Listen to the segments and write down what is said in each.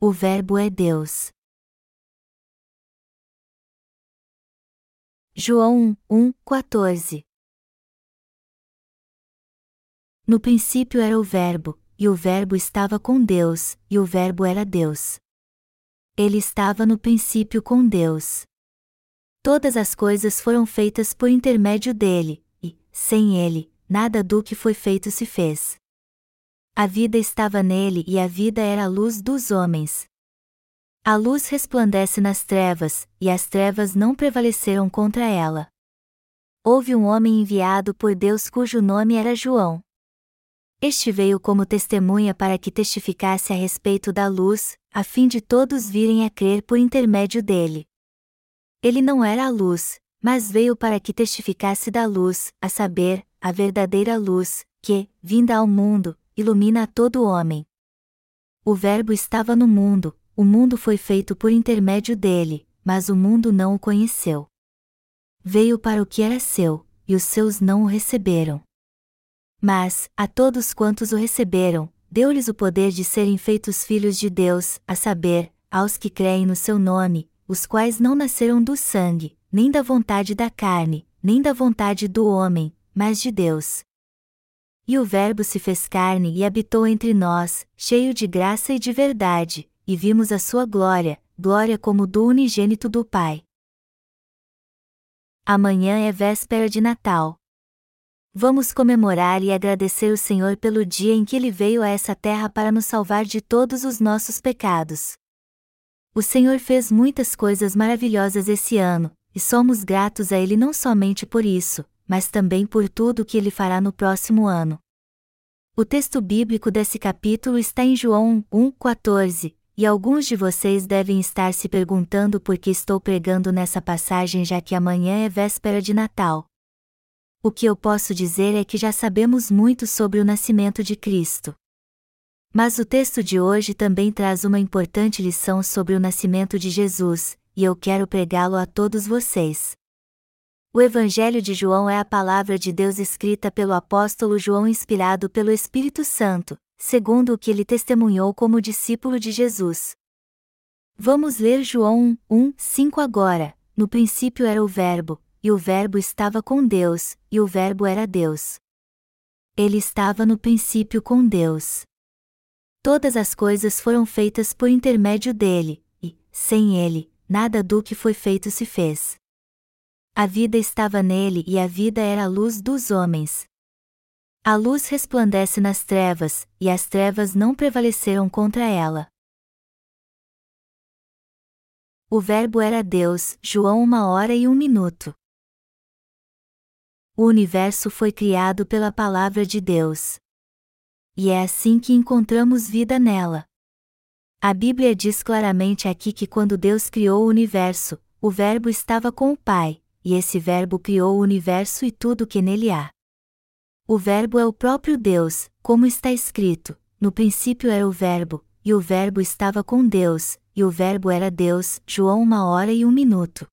O Verbo é Deus. João 1, 14 No princípio era o Verbo, e o Verbo estava com Deus, e o Verbo era Deus. Ele estava no princípio com Deus. Todas as coisas foram feitas por intermédio dele, e, sem ele, nada do que foi feito se fez. A vida estava nele e a vida era a luz dos homens. A luz resplandece nas trevas, e as trevas não prevaleceram contra ela. Houve um homem enviado por Deus cujo nome era João. Este veio como testemunha para que testificasse a respeito da luz, a fim de todos virem a crer por intermédio dele. Ele não era a luz, mas veio para que testificasse da luz, a saber, a verdadeira luz, que, vinda ao mundo, ilumina a todo homem. O Verbo estava no mundo, o mundo foi feito por intermédio dele, mas o mundo não o conheceu. Veio para o que era seu, e os seus não o receberam. Mas, a todos quantos o receberam, deu-lhes o poder de serem feitos filhos de Deus, a saber, aos que creem no seu nome, os quais não nasceram do sangue, nem da vontade da carne, nem da vontade do homem, mas de Deus. E o Verbo se fez carne e habitou entre nós, cheio de graça e de verdade, e vimos a sua glória, glória como do unigênito do Pai. Amanhã é véspera de Natal. Vamos comemorar e agradecer o Senhor pelo dia em que ele veio a essa terra para nos salvar de todos os nossos pecados. O Senhor fez muitas coisas maravilhosas esse ano, e somos gratos a Ele não somente por isso, mas também por tudo o que Ele fará no próximo ano. O texto bíblico desse capítulo está em João 1,14, e alguns de vocês devem estar se perguntando por que estou pregando nessa passagem já que amanhã é véspera de Natal. O que eu posso dizer é que já sabemos muito sobre o nascimento de Cristo. Mas o texto de hoje também traz uma importante lição sobre o nascimento de Jesus, e eu quero pregá-lo a todos vocês. O Evangelho de João é a palavra de Deus escrita pelo apóstolo João inspirado pelo Espírito Santo, segundo o que ele testemunhou como discípulo de Jesus. Vamos ler João 1, 5 agora. No princípio era o Verbo, e o Verbo estava com Deus, e o Verbo era Deus. Ele estava no princípio com Deus. Todas as coisas foram feitas por intermédio dele, e, sem ele, nada do que foi feito se fez. A vida estava nele e a vida era a luz dos homens. A luz resplandece nas trevas, e as trevas não prevaleceram contra ela. O Verbo era Deus, João uma hora e um minuto. O universo foi criado pela palavra de Deus e é assim que encontramos vida nela. A Bíblia diz claramente aqui que quando Deus criou o universo, o Verbo estava com o Pai, e esse Verbo criou o universo e tudo o que nele há. O Verbo é o próprio Deus, como está escrito: no princípio era o Verbo, e o Verbo estava com Deus, e o Verbo era Deus. João uma hora e um minuto.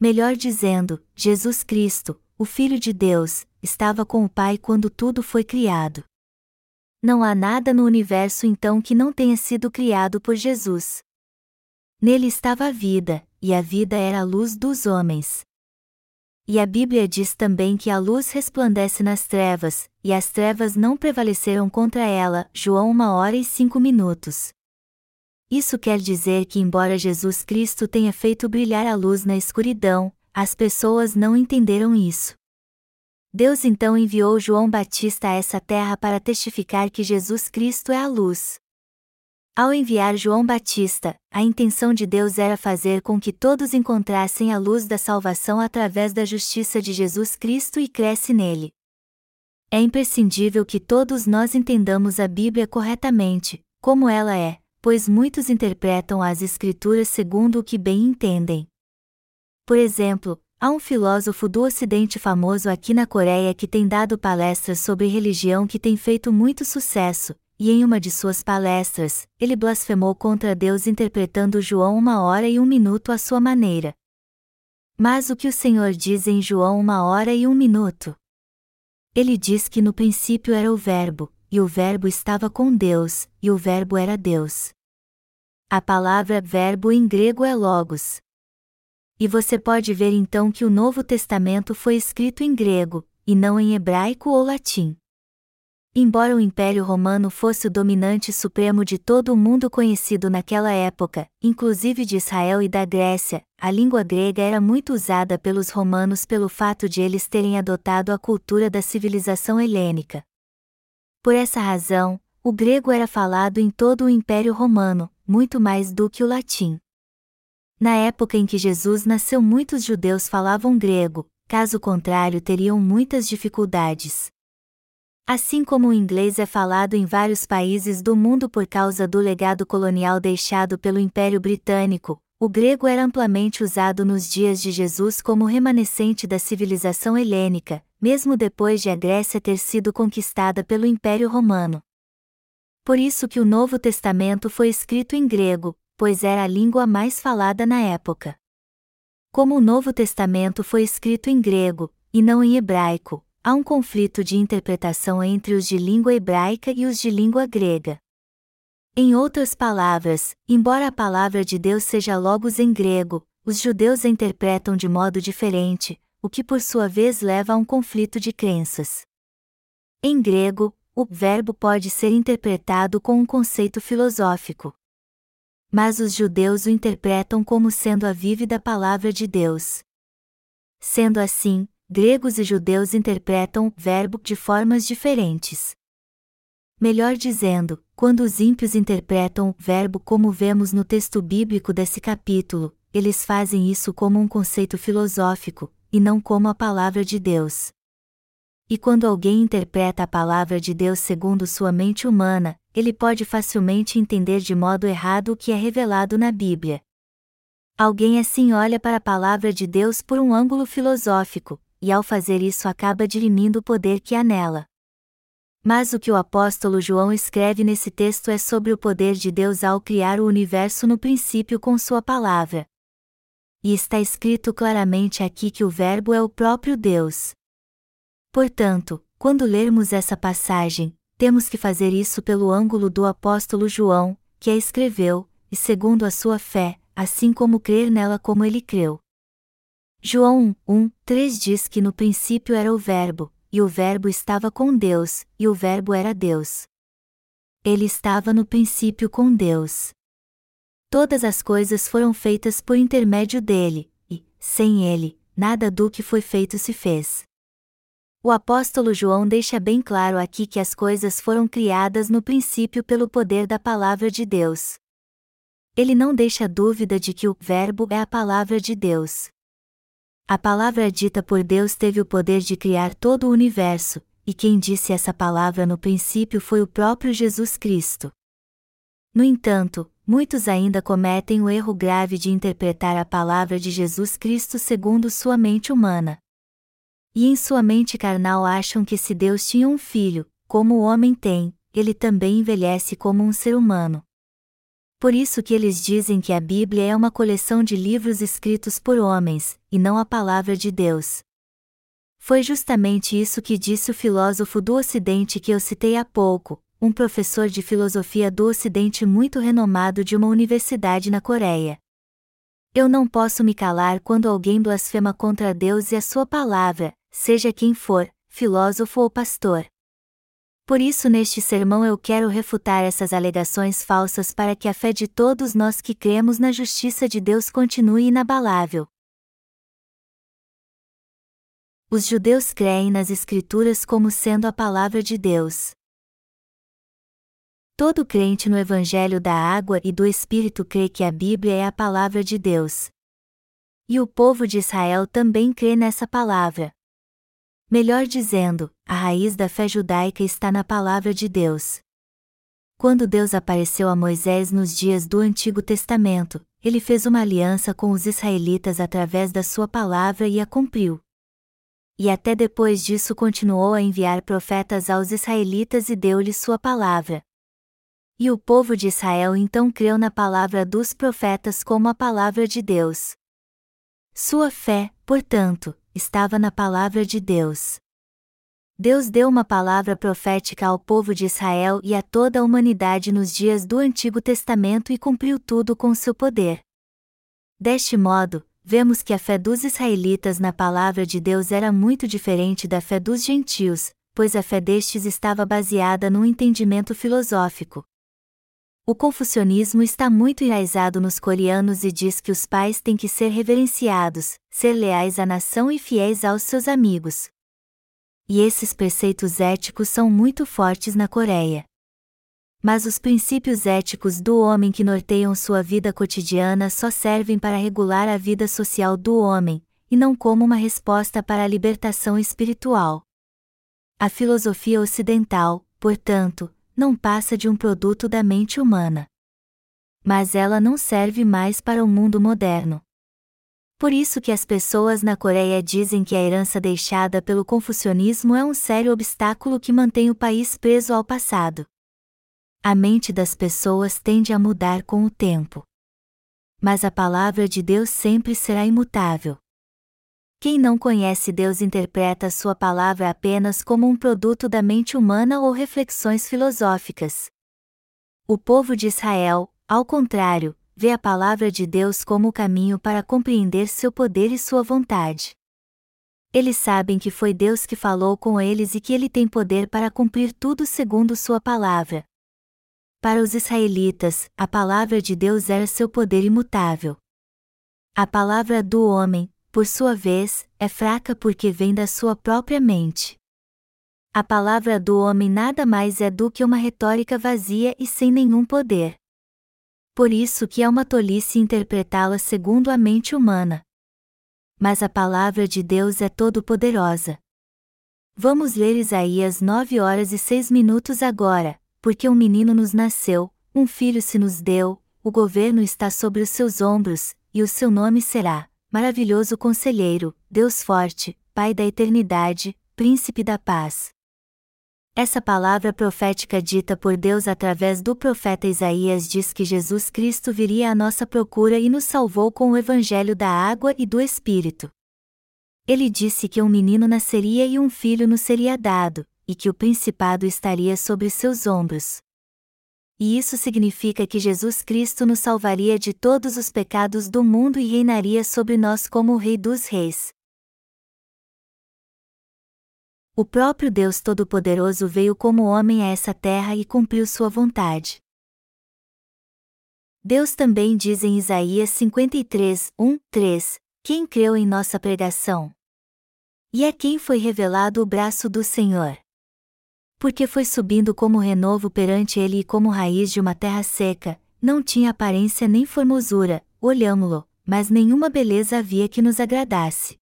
Melhor dizendo, Jesus Cristo, o Filho de Deus, estava com o Pai quando tudo foi criado. Não há nada no universo então que não tenha sido criado por Jesus. Nele estava a vida, e a vida era a luz dos homens. E a Bíblia diz também que a luz resplandece nas trevas, e as trevas não prevaleceram contra ela. João 1 hora e 5 minutos. Isso quer dizer que, embora Jesus Cristo tenha feito brilhar a luz na escuridão, as pessoas não entenderam isso. Deus então enviou João Batista a essa terra para testificar que Jesus Cristo é a luz. Ao enviar João Batista, a intenção de Deus era fazer com que todos encontrassem a luz da salvação através da justiça de Jesus Cristo e cresce nele. É imprescindível que todos nós entendamos a Bíblia corretamente, como ela é, pois muitos interpretam as Escrituras segundo o que bem entendem. Por exemplo, Há um filósofo do Ocidente famoso aqui na Coreia que tem dado palestras sobre religião que tem feito muito sucesso, e em uma de suas palestras, ele blasfemou contra Deus interpretando João uma hora e um minuto à sua maneira. Mas o que o Senhor diz em João uma hora e um minuto? Ele diz que no princípio era o Verbo, e o Verbo estava com Deus, e o Verbo era Deus. A palavra verbo em grego é logos. E você pode ver então que o Novo Testamento foi escrito em grego, e não em hebraico ou latim. Embora o Império Romano fosse o dominante supremo de todo o mundo conhecido naquela época, inclusive de Israel e da Grécia, a língua grega era muito usada pelos romanos pelo fato de eles terem adotado a cultura da civilização helênica. Por essa razão, o grego era falado em todo o Império Romano, muito mais do que o latim. Na época em que Jesus nasceu, muitos judeus falavam grego, caso contrário, teriam muitas dificuldades. Assim como o inglês é falado em vários países do mundo por causa do legado colonial deixado pelo Império Britânico, o grego era amplamente usado nos dias de Jesus como remanescente da civilização helênica, mesmo depois de a Grécia ter sido conquistada pelo Império Romano. Por isso que o Novo Testamento foi escrito em grego, pois era a língua mais falada na época. Como o Novo Testamento foi escrito em grego, e não em hebraico, há um conflito de interpretação entre os de língua hebraica e os de língua grega. Em outras palavras, embora a palavra de Deus seja logos em grego, os judeus a interpretam de modo diferente, o que por sua vez leva a um conflito de crenças. Em grego, o verbo pode ser interpretado com um conceito filosófico. Mas os judeus o interpretam como sendo a vívida palavra de Deus. Sendo assim, gregos e judeus interpretam o verbo de formas diferentes. Melhor dizendo, quando os ímpios interpretam o verbo como vemos no texto bíblico desse capítulo, eles fazem isso como um conceito filosófico, e não como a palavra de Deus. E quando alguém interpreta a palavra de Deus segundo sua mente humana, ele pode facilmente entender de modo errado o que é revelado na Bíblia. Alguém assim olha para a palavra de Deus por um ângulo filosófico, e ao fazer isso acaba dirimindo o poder que há nela. Mas o que o apóstolo João escreve nesse texto é sobre o poder de Deus ao criar o universo no princípio com sua palavra. E está escrito claramente aqui que o Verbo é o próprio Deus. Portanto, quando lermos essa passagem, temos que fazer isso pelo ângulo do apóstolo João, que a escreveu, e segundo a sua fé, assim como crer nela como ele creu. João 1, 3 diz que no princípio era o Verbo, e o Verbo estava com Deus, e o Verbo era Deus. Ele estava no princípio com Deus. Todas as coisas foram feitas por intermédio dele, e, sem ele, nada do que foi feito se fez. O apóstolo João deixa bem claro aqui que as coisas foram criadas no princípio pelo poder da palavra de Deus. Ele não deixa dúvida de que o Verbo é a palavra de Deus. A palavra dita por Deus teve o poder de criar todo o universo, e quem disse essa palavra no princípio foi o próprio Jesus Cristo. No entanto, muitos ainda cometem o erro grave de interpretar a palavra de Jesus Cristo segundo sua mente humana. E em sua mente carnal acham que se Deus tinha um filho, como o homem tem, ele também envelhece como um ser humano. Por isso que eles dizem que a Bíblia é uma coleção de livros escritos por homens, e não a palavra de Deus. Foi justamente isso que disse o filósofo do Ocidente que eu citei há pouco, um professor de filosofia do Ocidente muito renomado de uma universidade na Coreia. Eu não posso me calar quando alguém blasfema contra Deus e a sua palavra, seja quem for, filósofo ou pastor. Por isso, neste sermão eu quero refutar essas alegações falsas para que a fé de todos nós que cremos na justiça de Deus continue inabalável. Os judeus creem nas Escrituras como sendo a palavra de Deus. Todo crente no Evangelho da Água e do Espírito crê que a Bíblia é a palavra de Deus. E o povo de Israel também crê nessa palavra. Melhor dizendo, a raiz da fé judaica está na palavra de Deus. Quando Deus apareceu a Moisés nos dias do Antigo Testamento, ele fez uma aliança com os israelitas através da sua palavra e a cumpriu. E até depois disso continuou a enviar profetas aos israelitas e deu-lhes sua palavra. E o povo de Israel então creu na palavra dos profetas como a palavra de Deus. Sua fé, portanto, estava na palavra de Deus. Deus deu uma palavra profética ao povo de Israel e a toda a humanidade nos dias do Antigo Testamento e cumpriu tudo com seu poder. Deste modo, vemos que a fé dos israelitas na palavra de Deus era muito diferente da fé dos gentios, pois a fé destes estava baseada num entendimento filosófico. O confucionismo está muito enraizado nos coreanos e diz que os pais têm que ser reverenciados, ser leais à nação e fiéis aos seus amigos. E esses preceitos éticos são muito fortes na Coreia. Mas os princípios éticos do homem que norteiam sua vida cotidiana só servem para regular a vida social do homem, e não como uma resposta para a libertação espiritual. A filosofia ocidental, portanto, não passa de um produto da mente humana. Mas ela não serve mais para o mundo moderno. Por isso que as pessoas na Coreia dizem que a herança deixada pelo confucionismo é um sério obstáculo que mantém o país preso ao passado. A mente das pessoas tende a mudar com o tempo. Mas a palavra de Deus sempre será imutável. Quem não conhece Deus interpreta sua palavra apenas como um produto da mente humana ou reflexões filosóficas. O povo de Israel, ao contrário, vê a palavra de Deus como o caminho para compreender seu poder e sua vontade. Eles sabem que foi Deus que falou com eles e que ele tem poder para cumprir tudo segundo sua palavra. Para os israelitas, a palavra de Deus era seu poder imutável. A palavra do homem, por sua vez, é fraca porque vem da sua própria mente. A palavra do homem nada mais é do que uma retórica vazia e sem nenhum poder. Por isso que é uma tolice interpretá-la segundo a mente humana. Mas a palavra de Deus é todo-poderosa. Vamos ler Isaías 9 horas e 6 minutos agora, porque um menino nos nasceu, um filho se nos deu, o governo está sobre os seus ombros, e o seu nome será maravilhoso conselheiro, Deus forte, Pai da eternidade, Príncipe da paz. Essa palavra profética dita por Deus através do profeta Isaías diz que Jesus Cristo viria à nossa procura e nos salvou com o evangelho da água e do Espírito. Ele disse que um menino nasceria e um filho nos seria dado, e que o principado estaria sobre seus ombros e isso significa que Jesus Cristo nos salvaria de todos os pecados do mundo e reinaria sobre nós como o Rei dos Reis. O próprio Deus Todo-Poderoso veio como homem a essa terra e cumpriu sua vontade. Deus também diz em Isaías 53, 1, 3: Quem creu em nossa pregação? E a quem foi revelado o braço do Senhor? Porque foi subindo como renovo perante ele e como raiz de uma terra seca, não tinha aparência nem formosura, olhámo-lo, mas nenhuma beleza havia que nos agradasse.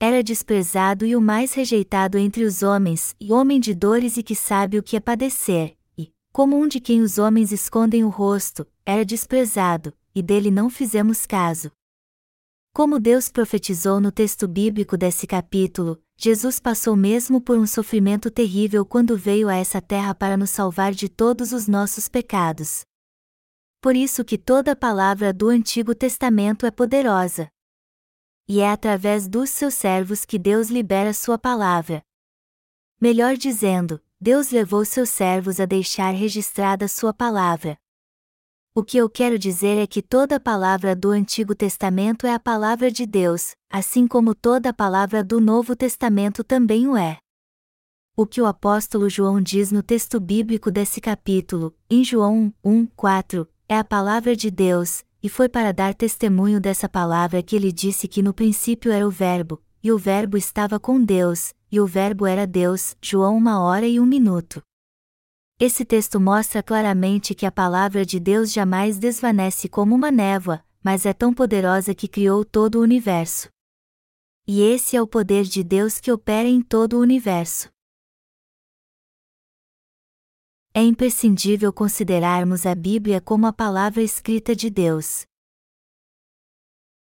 Era desprezado e o mais rejeitado entre os homens, e homem de dores e que sabe o que é padecer, e, como um de quem os homens escondem o rosto, era desprezado, e dele não fizemos caso. Como Deus profetizou no texto bíblico desse capítulo, Jesus passou mesmo por um sofrimento terrível quando veio a essa terra para nos salvar de todos os nossos pecados. Por isso que toda palavra do Antigo Testamento é poderosa. E é através dos seus servos que Deus libera sua palavra. Melhor dizendo, Deus levou seus servos a deixar registrada sua palavra. O que eu quero dizer é que toda palavra do Antigo Testamento é a palavra de Deus, assim como toda palavra do Novo Testamento também o é. O que o apóstolo João diz no texto bíblico desse capítulo, em João 1, 4, é a palavra de Deus, e foi para dar testemunho dessa palavra que ele disse que no princípio era o Verbo, e o Verbo estava com Deus, e o Verbo era Deus. João 1 hora e um minuto. Esse texto mostra claramente que a palavra de Deus jamais desvanece como uma névoa, mas é tão poderosa que criou todo o universo. E esse é o poder de Deus que opera em todo o universo. É imprescindível considerarmos a Bíblia como a palavra escrita de Deus.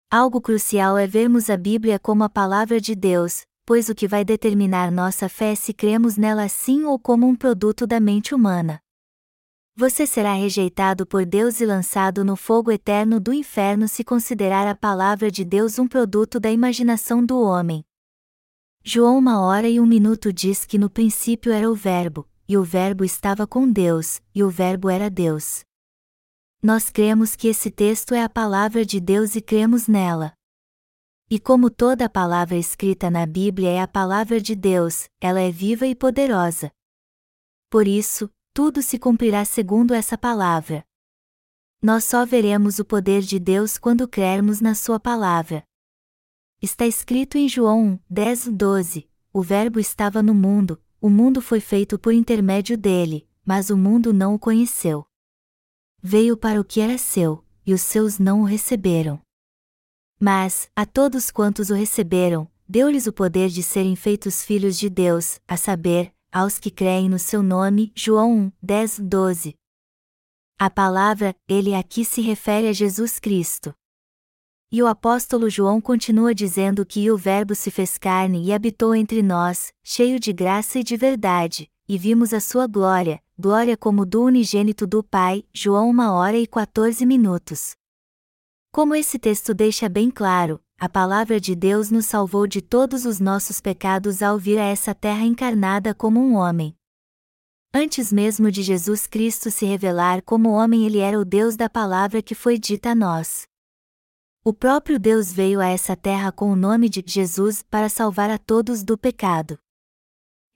Algo crucial é vermos a Bíblia como a palavra de Deus, pois o que vai determinar nossa fé é se cremos nela assim ou como um produto da mente humana. Você será rejeitado por Deus e lançado no fogo eterno do inferno se considerar a palavra de Deus um produto da imaginação do homem. João uma hora e um minuto diz que no princípio era o Verbo, e o Verbo estava com Deus, e o Verbo era Deus. Nós cremos que esse texto é a palavra de Deus e cremos nela. E como toda palavra escrita na Bíblia é a palavra de Deus, ela é viva e poderosa. Por isso, tudo se cumprirá segundo essa palavra. Nós só veremos o poder de Deus quando crermos na Sua palavra. Está escrito em João 10, 12: O Verbo estava no mundo, o mundo foi feito por intermédio dele, mas o mundo não o conheceu. Veio para o que era seu, e os seus não o receberam. Mas, a todos quantos o receberam, deu-lhes o poder de serem feitos filhos de Deus, a saber, aos que creem no seu nome. João 1, 10, 12. A palavra, ele aqui se refere a Jesus Cristo. E o apóstolo João continua dizendo que o Verbo se fez carne e habitou entre nós, cheio de graça e de verdade, e vimos a sua glória, glória como do unigênito do Pai. João 1 hora e 14 minutos. Como esse texto deixa bem claro, a palavra de Deus nos salvou de todos os nossos pecados ao vir a essa terra encarnada como um homem. Antes mesmo de Jesus Cristo se revelar como homem, ele era o Deus da palavra que foi dita a nós. O próprio Deus veio a essa terra com o nome de Jesus para salvar a todos do pecado.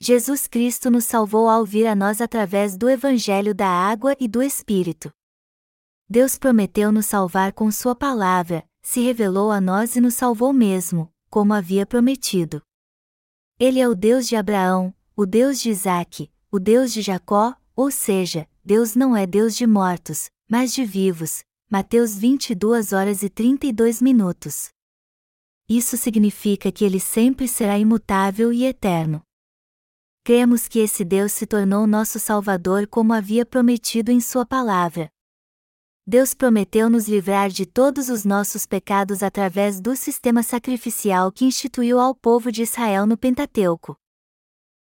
Jesus Cristo nos salvou ao vir a nós através do Evangelho da água e do Espírito. Deus prometeu nos salvar com Sua palavra, se revelou a nós e nos salvou mesmo, como havia prometido. Ele é o Deus de Abraão, o Deus de Isaque, o Deus de Jacó, ou seja, Deus não é Deus de mortos, mas de vivos. Mateus 22 horas e 32 minutos. Isso significa que ele sempre será imutável e eterno. Cremos que esse Deus se tornou nosso Salvador como havia prometido em Sua palavra, Deus prometeu nos livrar de todos os nossos pecados através do sistema sacrificial que instituiu ao povo de Israel no Pentateuco.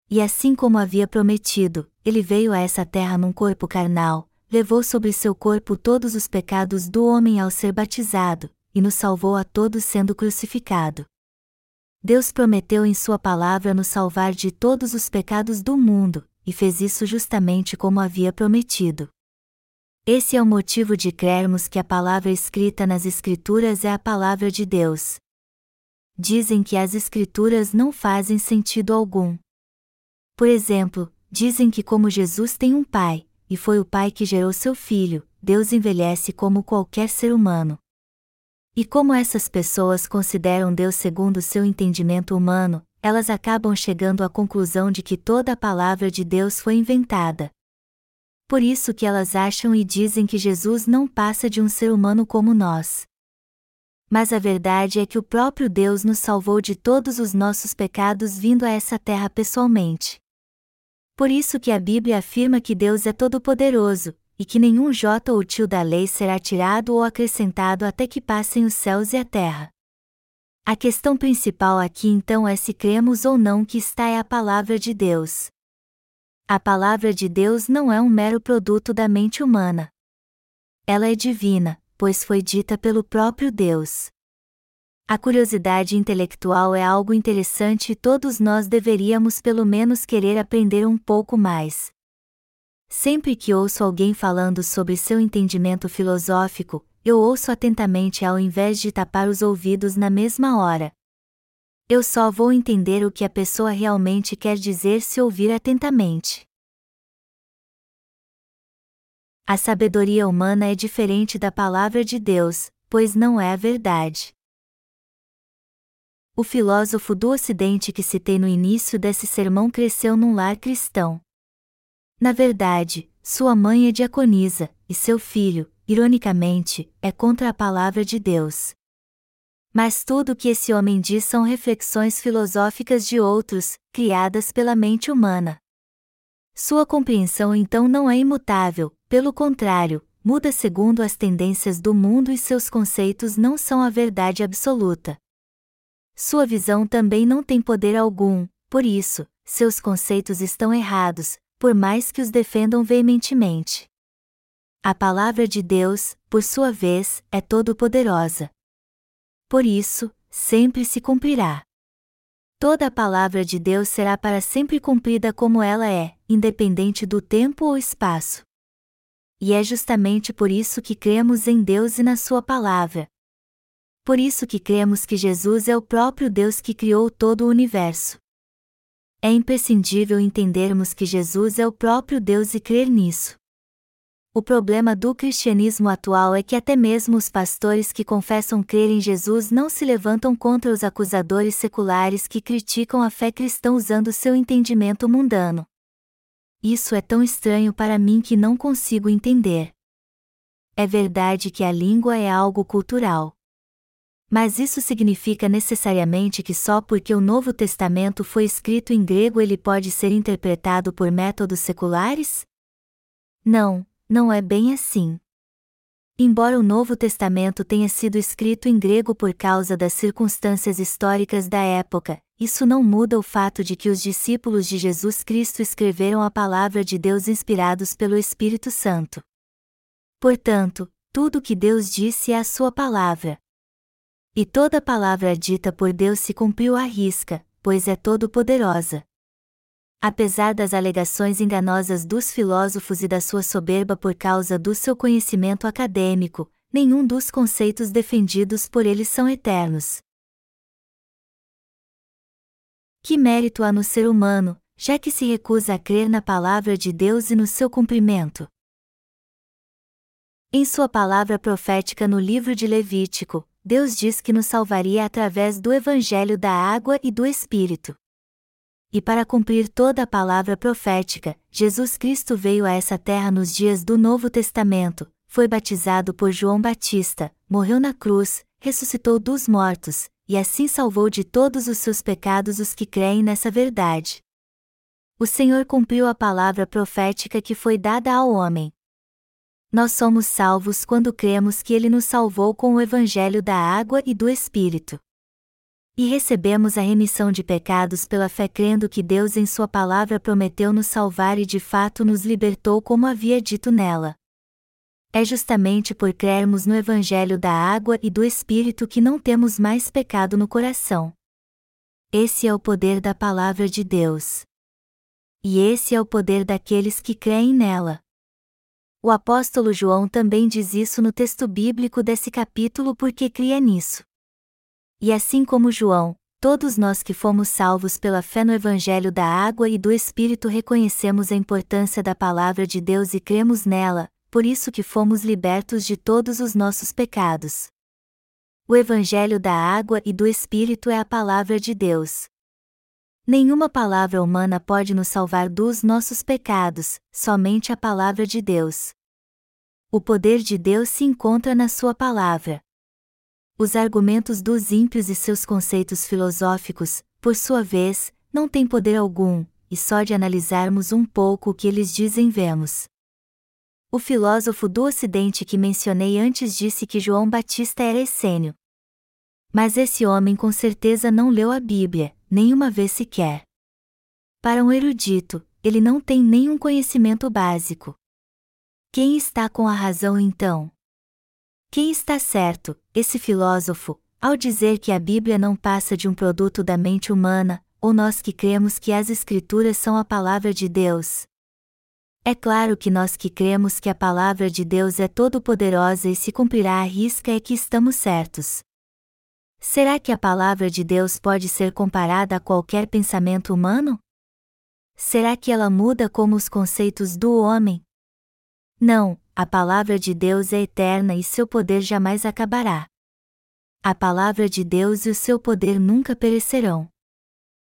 E assim como havia prometido, ele veio a essa terra num corpo carnal, levou sobre seu corpo todos os pecados do homem ao ser batizado, e nos salvou a todos sendo crucificado. Deus prometeu em Sua palavra nos salvar de todos os pecados do mundo, e fez isso justamente como havia prometido. Esse é o motivo de crermos que a palavra escrita nas Escrituras é a palavra de Deus. Dizem que as Escrituras não fazem sentido algum. Por exemplo, dizem que, como Jesus tem um pai, e foi o pai que gerou seu filho, Deus envelhece como qualquer ser humano. E como essas pessoas consideram Deus segundo seu entendimento humano, elas acabam chegando à conclusão de que toda a palavra de Deus foi inventada, por isso que elas acham e dizem que Jesus não passa de um ser humano como nós. Mas a verdade é que o próprio Deus nos salvou de todos os nossos pecados vindo a essa terra pessoalmente. Por isso que a Bíblia afirma que Deus é todo-poderoso, e que nenhum jota ou tio da lei será tirado ou acrescentado até que passem os céus e a terra. A questão principal aqui então é se cremos ou não que está é a palavra de Deus. A palavra de Deus não é um mero produto da mente humana. Ela é divina, pois foi dita pelo próprio Deus. A curiosidade intelectual é algo interessante e todos nós deveríamos pelo menos querer aprender um pouco mais. Sempre que ouço alguém falando sobre seu entendimento filosófico, eu ouço atentamente ao invés de tapar os ouvidos na mesma hora. Eu só vou entender o que a pessoa realmente quer dizer se ouvir atentamente. A sabedoria humana é diferente da palavra de Deus, pois não é a verdade. O filósofo do Ocidente que citei no início desse sermão cresceu num lar cristão. Na verdade, sua mãe é diaconisa, e seu filho, ironicamente, é contra a palavra de Deus. Mas tudo o que esse homem diz são reflexões filosóficas de outros, criadas pela mente humana. Sua compreensão então não é imutável, pelo contrário, muda segundo as tendências do mundo e seus conceitos não são a verdade absoluta. Sua visão também não tem poder algum, por isso, seus conceitos estão errados, por mais que os defendam veementemente. A palavra de Deus, por sua vez, é todo-poderosa. Por isso, sempre se cumprirá. Toda a palavra de Deus será para sempre cumprida como ela é, independente do tempo ou espaço. E é justamente por isso que cremos em Deus e na Sua palavra. Por isso que cremos que Jesus é o próprio Deus que criou todo o universo. É imprescindível entendermos que Jesus é o próprio Deus e crer nisso. O problema do cristianismo atual é que até mesmo os pastores que confessam crer em Jesus não se levantam contra os acusadores seculares que criticam a fé cristã usando seu entendimento mundano. Isso é tão estranho para mim que não consigo entender. É verdade que a língua é algo cultural. Mas isso significa necessariamente que só porque o Novo Testamento foi escrito em grego ele pode ser interpretado por métodos seculares? Não, não é bem assim. Embora o Novo Testamento tenha sido escrito em grego por causa das circunstâncias históricas da época, isso não muda o fato de que os discípulos de Jesus Cristo escreveram a palavra de Deus inspirados pelo Espírito Santo. Portanto, tudo o que Deus disse é a sua palavra. E toda palavra dita por Deus se cumpriu à risca, pois é todo-poderosa. Apesar das alegações enganosas dos filósofos e da sua soberba por causa do seu conhecimento acadêmico, nenhum dos conceitos defendidos por eles são eternos. Que mérito há no ser humano, já que se recusa a crer na palavra de Deus e no seu cumprimento? Em sua palavra profética no livro de Levítico, Deus diz que nos salvaria através do Evangelho da água e do Espírito. E para cumprir toda a palavra profética, Jesus Cristo veio a essa terra nos dias do Novo Testamento, foi batizado por João Batista, morreu na cruz, ressuscitou dos mortos, e assim salvou de todos os seus pecados os que creem nessa verdade. O Senhor cumpriu a palavra profética que foi dada ao homem. Nós somos salvos quando cremos que Ele nos salvou com o Evangelho da água e do Espírito e recebemos a remissão de pecados pela fé crendo que Deus em Sua palavra prometeu nos salvar e de fato nos libertou como havia dito nela. É justamente por crermos no Evangelho da água e do Espírito que não temos mais pecado no coração. Esse é o poder da palavra de Deus. E esse é o poder daqueles que creem nela. O apóstolo João também diz isso no texto bíblico desse capítulo porque cria nisso. E assim como João, todos nós que fomos salvos pela fé no Evangelho da água e do Espírito reconhecemos a importância da palavra de Deus e cremos nela, por isso que fomos libertos de todos os nossos pecados. O Evangelho da água e do Espírito é a palavra de Deus. Nenhuma palavra humana pode nos salvar dos nossos pecados, somente a palavra de Deus. O poder de Deus se encontra na Sua palavra. Os argumentos dos ímpios e seus conceitos filosóficos, por sua vez, não têm poder algum, e só de analisarmos um pouco o que eles dizem vemos. O filósofo do Ocidente que mencionei antes disse que João Batista era essênio. Mas esse homem com certeza não leu a Bíblia, nenhuma vez sequer. Para um erudito, ele não tem nenhum conhecimento básico. Quem está com a razão então? Quem está certo, esse filósofo, ao dizer que a Bíblia não passa de um produto da mente humana, ou nós que cremos que as Escrituras são a palavra de Deus? É claro que nós que cremos que a palavra de Deus é todo-poderosa e se cumprirá à risca é que estamos certos. Será que a palavra de Deus pode ser comparada a qualquer pensamento humano? Será que ela muda como os conceitos do homem? Não, a palavra de Deus é eterna e seu poder jamais acabará. A palavra de Deus e o seu poder nunca perecerão.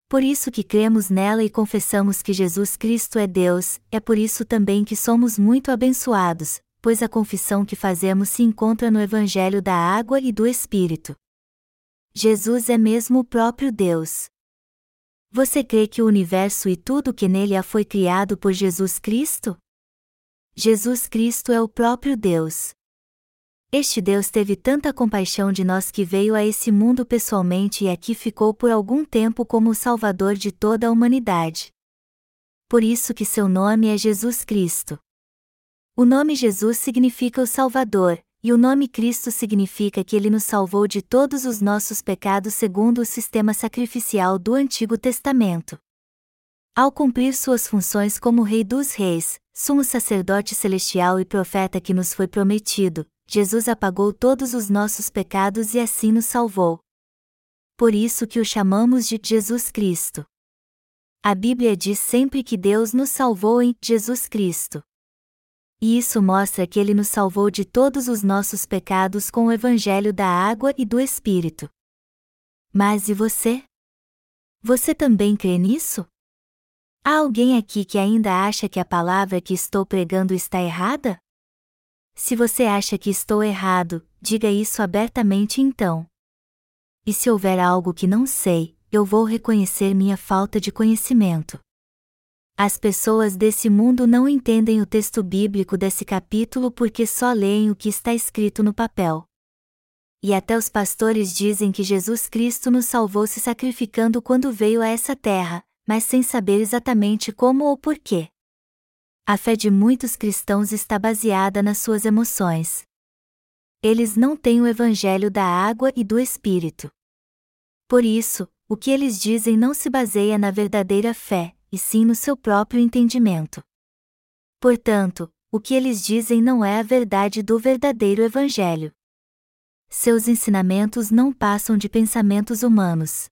Por isso que cremos nela e confessamos que Jesus Cristo é Deus, é por isso também que somos muito abençoados, pois a confissão que fazemos se encontra no Evangelho da Água e do Espírito. Jesus é mesmo o próprio Deus. Você crê que o universo e tudo que nele há foi criado por Jesus Cristo? Jesus Cristo é o próprio Deus. Este Deus teve tanta compaixão de nós que veio a esse mundo pessoalmente e aqui ficou por algum tempo como o Salvador de toda a humanidade. Por isso que seu nome é Jesus Cristo. O nome Jesus significa o Salvador, e o nome Cristo significa que ele nos salvou de todos os nossos pecados segundo o sistema sacrificial do Antigo Testamento. Ao cumprir suas funções como Rei dos Reis, sumo sacerdote celestial e profeta que nos foi prometido, Jesus apagou todos os nossos pecados e assim nos salvou. Por isso que o chamamos de Jesus Cristo. A Bíblia diz sempre que Deus nos salvou em Jesus Cristo. E isso mostra que ele nos salvou de todos os nossos pecados com o evangelho da água e do Espírito. Mas e você? Você também crê nisso? Há alguém aqui que ainda acha que a palavra que estou pregando está errada? Se você acha que estou errado, diga isso abertamente então. E se houver algo que não sei, eu vou reconhecer minha falta de conhecimento. As pessoas desse mundo não entendem o texto bíblico desse capítulo porque só leem o que está escrito no papel. E até os pastores dizem que Jesus Cristo nos salvou se sacrificando quando veio a essa terra, mas sem saber exatamente como ou porquê. A fé de muitos cristãos está baseada nas suas emoções. Eles não têm o evangelho da água e do Espírito. Por isso, o que eles dizem não se baseia na verdadeira fé, e sim no seu próprio entendimento. Portanto, o que eles dizem não é a verdade do verdadeiro Evangelho. Seus ensinamentos não passam de pensamentos humanos.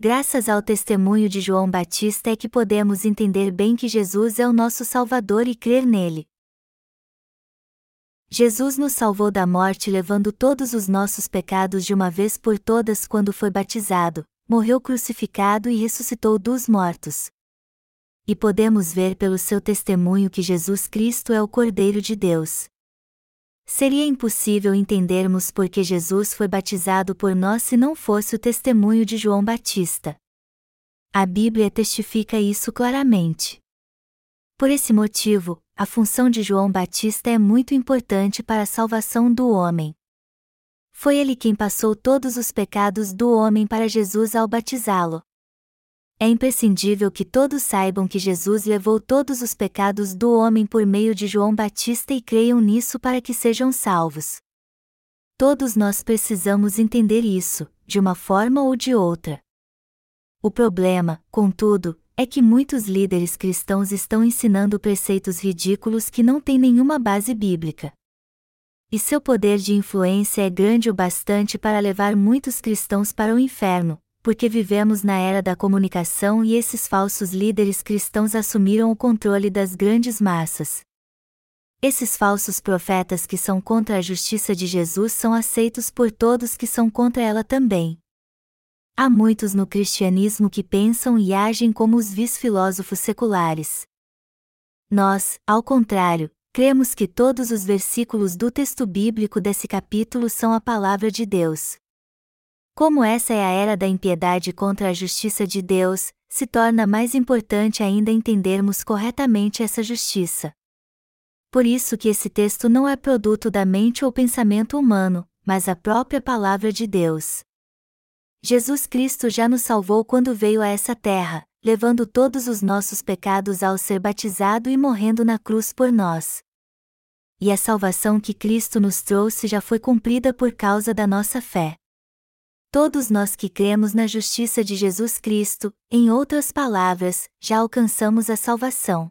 Graças ao testemunho de João Batista é que podemos entender bem que Jesus é o nosso Salvador e crer nele. Jesus nos salvou da morte levando todos os nossos pecados de uma vez por todas quando foi batizado, morreu crucificado e ressuscitou dos mortos. E podemos ver pelo seu testemunho que Jesus Cristo é o Cordeiro de Deus. Seria impossível entendermos por que Jesus foi batizado por nós se não fosse o testemunho de João Batista. A Bíblia testifica isso claramente. Por esse motivo, a função de João Batista é muito importante para a salvação do homem. Foi ele quem passou todos os pecados do homem para Jesus ao batizá-lo. É imprescindível que todos saibam que Jesus levou todos os pecados do homem por meio de João Batista e creiam nisso para que sejam salvos. Todos nós precisamos entender isso, de uma forma ou de outra. O problema, contudo, é que muitos líderes cristãos estão ensinando preceitos ridículos que não têm nenhuma base bíblica. E seu poder de influência é grande o bastante para levar muitos cristãos para o inferno, porque vivemos na era da comunicação e esses falsos líderes cristãos assumiram o controle das grandes massas. Esses falsos profetas que são contra a justiça de Jesus são aceitos por todos que são contra ela também. Há muitos no cristianismo que pensam e agem como os vis filósofos seculares. Nós, ao contrário, cremos que todos os versículos do texto bíblico desse capítulo são a palavra de Deus. Como essa é a era da impiedade contra a justiça de Deus, se torna mais importante ainda entendermos corretamente essa justiça. Por isso que esse texto não é produto da mente ou pensamento humano, mas a própria palavra de Deus. Jesus Cristo já nos salvou quando veio a essa terra, levando todos os nossos pecados ao ser batizado e morrendo na cruz por nós. E a salvação que Cristo nos trouxe já foi cumprida por causa da nossa fé. Todos nós que cremos na justiça de Jesus Cristo, em outras palavras, já alcançamos a salvação.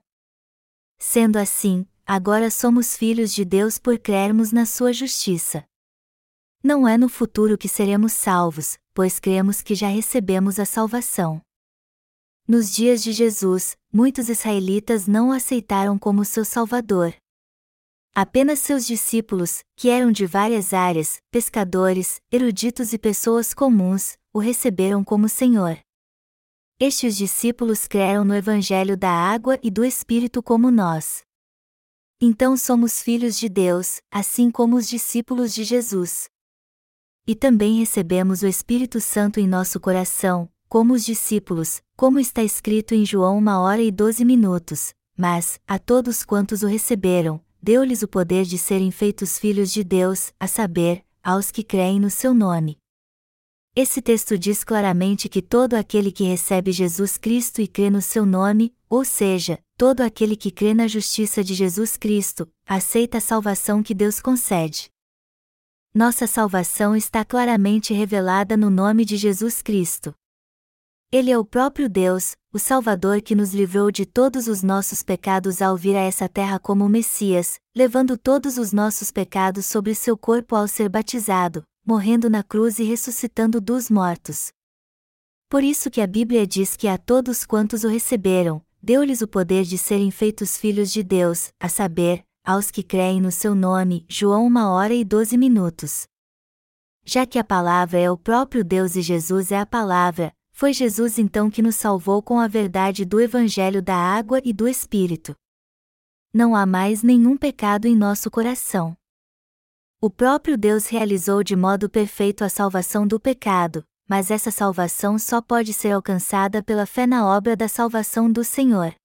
Sendo assim, agora somos filhos de Deus por crermos na Sua justiça. Não é no futuro que seremos salvos, pois cremos que já recebemos a salvação. Nos dias de Jesus, muitos israelitas não o aceitaram como seu Salvador. Apenas seus discípulos, que eram de várias áreas, pescadores, eruditos e pessoas comuns, o receberam como Senhor. Estes discípulos creram no Evangelho da água e do Espírito como nós. Então somos filhos de Deus, assim como os discípulos de Jesus. E também recebemos o Espírito Santo em nosso coração, como os discípulos, como está escrito em João uma hora e doze minutos, mas, a todos quantos o receberam, deu-lhes o poder de serem feitos filhos de Deus, a saber, aos que creem no seu nome. Esse texto diz claramente que todo aquele que recebe Jesus Cristo e crê no seu nome, ou seja, todo aquele que crê na justiça de Jesus Cristo, aceita a salvação que Deus concede. Nossa salvação está claramente revelada no nome de Jesus Cristo. Ele é o próprio Deus, o Salvador que nos livrou de todos os nossos pecados ao vir a essa terra como Messias, levando todos os nossos pecados sobre seu corpo ao ser batizado, morrendo na cruz e ressuscitando dos mortos. Por isso que a Bíblia diz que a todos quantos o receberam, deu-lhes o poder de serem feitos filhos de Deus, a saber, aos que creem no seu nome. João 1 hora e 12 minutos. Já que a palavra é o próprio Deus e Jesus é a palavra, foi Jesus então que nos salvou com a verdade do Evangelho da água e do Espírito. Não há mais nenhum pecado em nosso coração. O próprio Deus realizou de modo perfeito a salvação do pecado, mas essa salvação só pode ser alcançada pela fé na obra da salvação do Senhor.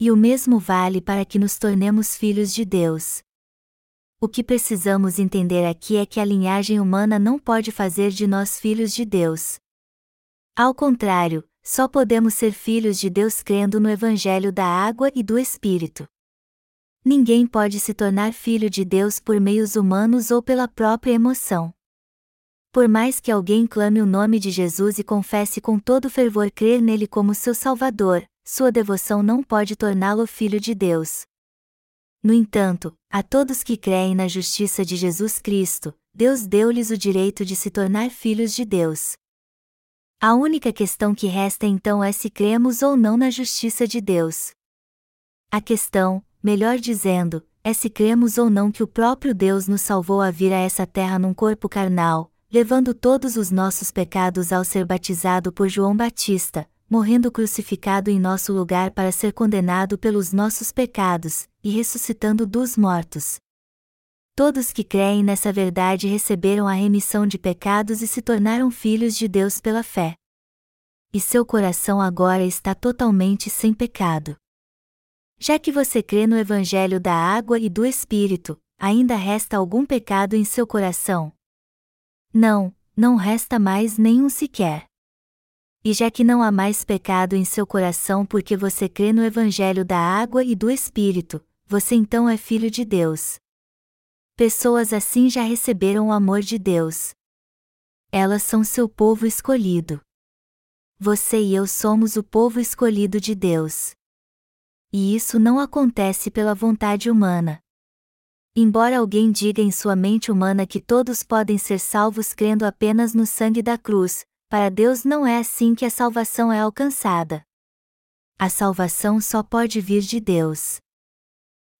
E o mesmo vale para que nos tornemos filhos de Deus. O que precisamos entender aqui é que a linhagem humana não pode fazer de nós filhos de Deus. Ao contrário, só podemos ser filhos de Deus crendo no Evangelho da água e do Espírito. Ninguém pode se tornar filho de Deus por meios humanos ou pela própria emoção. Por mais que alguém clame o nome de Jesus e confesse com todo fervor crer nele como seu Salvador, sua devoção não pode torná-lo filho de Deus. No entanto, a todos que creem na justiça de Jesus Cristo, Deus deu-lhes o direito de se tornar filhos de Deus. A única questão que resta então é se cremos ou não na justiça de Deus. A questão, melhor dizendo, é se cremos ou não que o próprio Deus nos salvou a vir a essa terra num corpo carnal, levando todos os nossos pecados ao ser batizado por João Batista, morrendo crucificado em nosso lugar para ser condenado pelos nossos pecados, e ressuscitando dos mortos. Todos que creem nessa verdade receberam a remissão de pecados e se tornaram filhos de Deus pela fé. E seu coração agora está totalmente sem pecado. Já que você crê no Evangelho da água e do Espírito, ainda resta algum pecado em seu coração? Não, não resta mais nenhum sequer. E já que não há mais pecado em seu coração porque você crê no Evangelho da água e do Espírito, você então é filho de Deus. Pessoas assim já receberam o amor de Deus. Elas são seu povo escolhido. Você e eu somos o povo escolhido de Deus. E isso não acontece pela vontade humana. Embora alguém diga em sua mente humana que todos podem ser salvos crendo apenas no sangue da cruz, para Deus não é assim que a salvação é alcançada. A salvação só pode vir de Deus.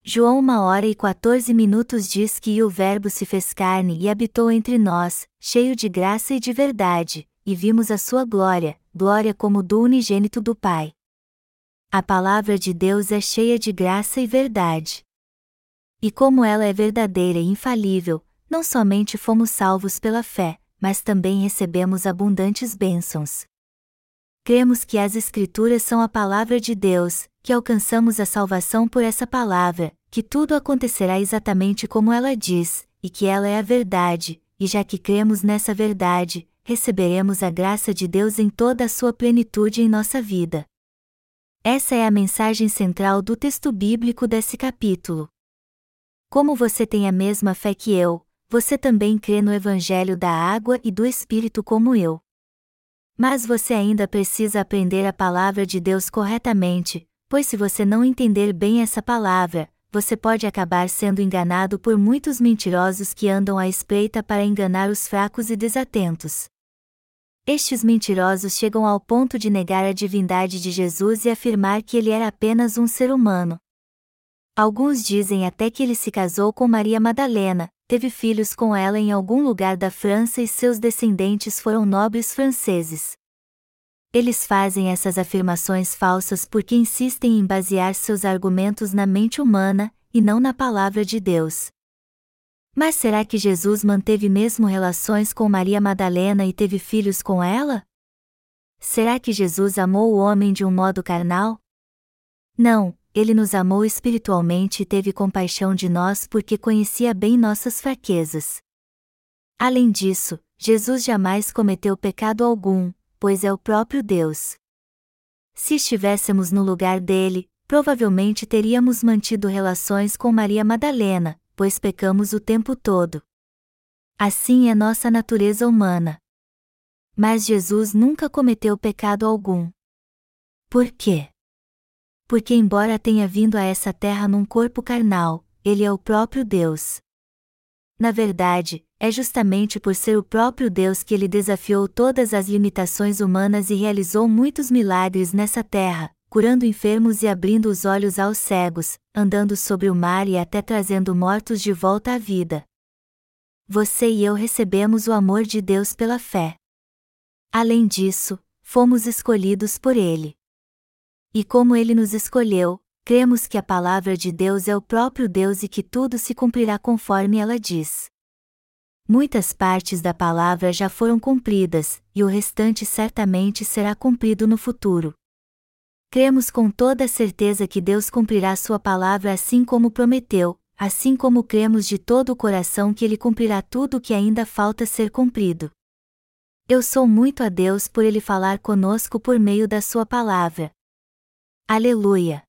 João 1 hora e 14 minutos diz que o Verbo se fez carne e habitou entre nós, cheio de graça e de verdade, e vimos a sua glória, glória como do unigênito do Pai. A palavra de Deus é cheia de graça e verdade. E como ela é verdadeira e infalível, não somente fomos salvos pela fé, mas também recebemos abundantes bênçãos. Cremos que as Escrituras são a palavra de Deus, que alcançamos a salvação por essa palavra, que tudo acontecerá exatamente como ela diz, e que ela é a verdade, e já que cremos nessa verdade, receberemos a graça de Deus em toda a sua plenitude em nossa vida. Essa é a mensagem central do texto bíblico desse capítulo. Como você tem a mesma fé que eu, você também crê no Evangelho da água e do Espírito como eu. Mas você ainda precisa aprender a palavra de Deus corretamente, pois se você não entender bem essa palavra, você pode acabar sendo enganado por muitos mentirosos que andam à espreita para enganar os fracos e desatentos. Estes mentirosos chegam ao ponto de negar a divindade de Jesus e afirmar que ele era apenas um ser humano. Alguns dizem até que ele se casou com Maria Madalena, teve filhos com ela em algum lugar da França e seus descendentes foram nobres franceses. Eles fazem essas afirmações falsas porque insistem em basear seus argumentos na mente humana, e não na palavra de Deus. Mas será que Jesus manteve mesmo relações com Maria Madalena e teve filhos com ela? Será que Jesus amou o homem de um modo carnal? Não, ele nos amou espiritualmente e teve compaixão de nós porque conhecia bem nossas fraquezas. Além disso, Jesus jamais cometeu pecado algum, pois é o próprio Deus. Se estivéssemos no lugar dele, provavelmente teríamos mantido relações com Maria Madalena, pois pecamos o tempo todo. Assim é nossa natureza humana. Mas Jesus nunca cometeu pecado algum. Por quê? Porque, embora tenha vindo a essa terra num corpo carnal, ele é o próprio Deus. Na verdade, é justamente por ser o próprio Deus que ele desafiou todas as limitações humanas e realizou muitos milagres nessa terra, curando enfermos e abrindo os olhos aos cegos, andando sobre o mar e até trazendo mortos de volta à vida. Você e eu recebemos o amor de Deus pela fé. Além disso, fomos escolhidos por Ele. E como Ele nos escolheu, cremos que a palavra de Deus é o próprio Deus e que tudo se cumprirá conforme ela diz. Muitas partes da palavra já foram cumpridas, e o restante certamente será cumprido no futuro. Cremos com toda certeza que Deus cumprirá Sua palavra assim como prometeu, assim como cremos de todo o coração que Ele cumprirá tudo o que ainda falta ser cumprido. Eu sou muito a Deus por Ele falar conosco por meio da Sua palavra. Aleluia!